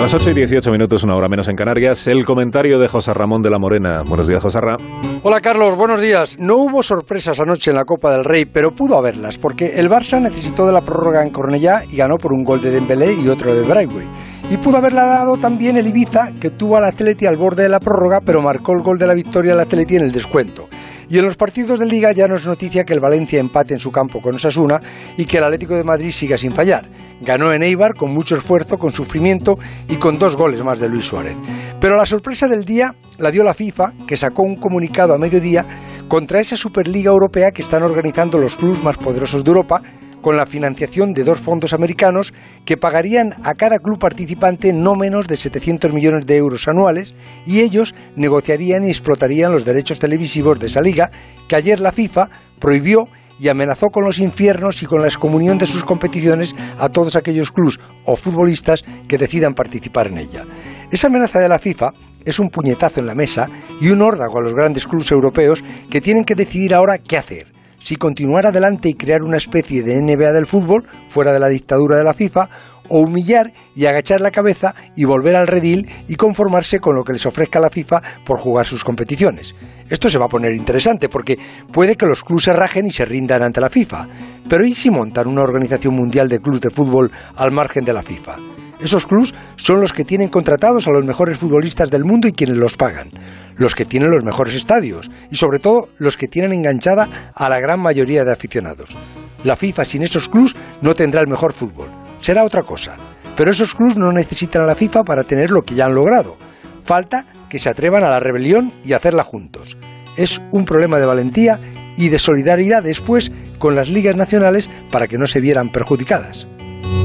A las 8 y 18 minutos, una hora menos en Canarias, el comentario de José Ramón de la Morena. Buenos días, José Ramón. Hola, Carlos, buenos días. No hubo sorpresas anoche en la Copa del Rey, pero pudo haberlas, porque el Barça necesitó de la prórroga en Cornellá y ganó por un gol de Dembélé y otro de Braithwaite. Y pudo haberla dado también el Ibiza, que tuvo al Atleti al borde de la prórroga, pero marcó el gol de la victoria al Atleti en el descuento. Y en los partidos de Liga ya no es noticia que el Valencia empate en su campo con Osasuna y que el Atlético de Madrid siga sin fallar. Ganó en Eibar con mucho esfuerzo, con sufrimiento y con dos goles más de Luis Suárez. Pero la sorpresa del día la dio la FIFA, que sacó un comunicado a mediodía contra esa Superliga Europea que están organizando los clubes más poderosos de Europa con la financiación de dos fondos americanos que pagarían a cada club participante no menos de 700 millones de euros anuales y ellos negociarían y explotarían los derechos televisivos de esa liga que ayer la FIFA prohibió y amenazó con los infiernos y con la excomunión de sus competiciones a todos aquellos clubes o futbolistas que decidan participar en ella. Esa amenaza de la FIFA es un puñetazo en la mesa y un órdago a los grandes clubes europeos que tienen que decidir ahora qué hacer si continuar adelante y crear una especie de NBA del fútbol fuera de la dictadura de la FIFA o humillar y agachar la cabeza y volver al redil y conformarse con lo que les ofrezca la FIFA por jugar sus competiciones. Esto se va a poner interesante porque puede que los clubes se rajen y se rindan ante la FIFA, pero ¿y si montan una organización mundial de clubes de fútbol al margen de la FIFA? Esos clubs son los que tienen contratados a los mejores futbolistas del mundo y quienes los pagan, los que tienen los mejores estadios y sobre todo los que tienen enganchada a la gran mayoría de aficionados. La FIFA sin esos clubs no tendrá el mejor fútbol, será otra cosa. Pero esos clubs no necesitan a la FIFA para tener lo que ya han logrado. Falta que se atrevan a la rebelión y hacerla juntos. Es un problema de valentía y de solidaridad después con las ligas nacionales para que no se vieran perjudicadas.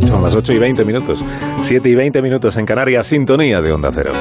Son las 8 y 20 minutos, 7 y 20 minutos en Canarias, sintonía de Onda Cero.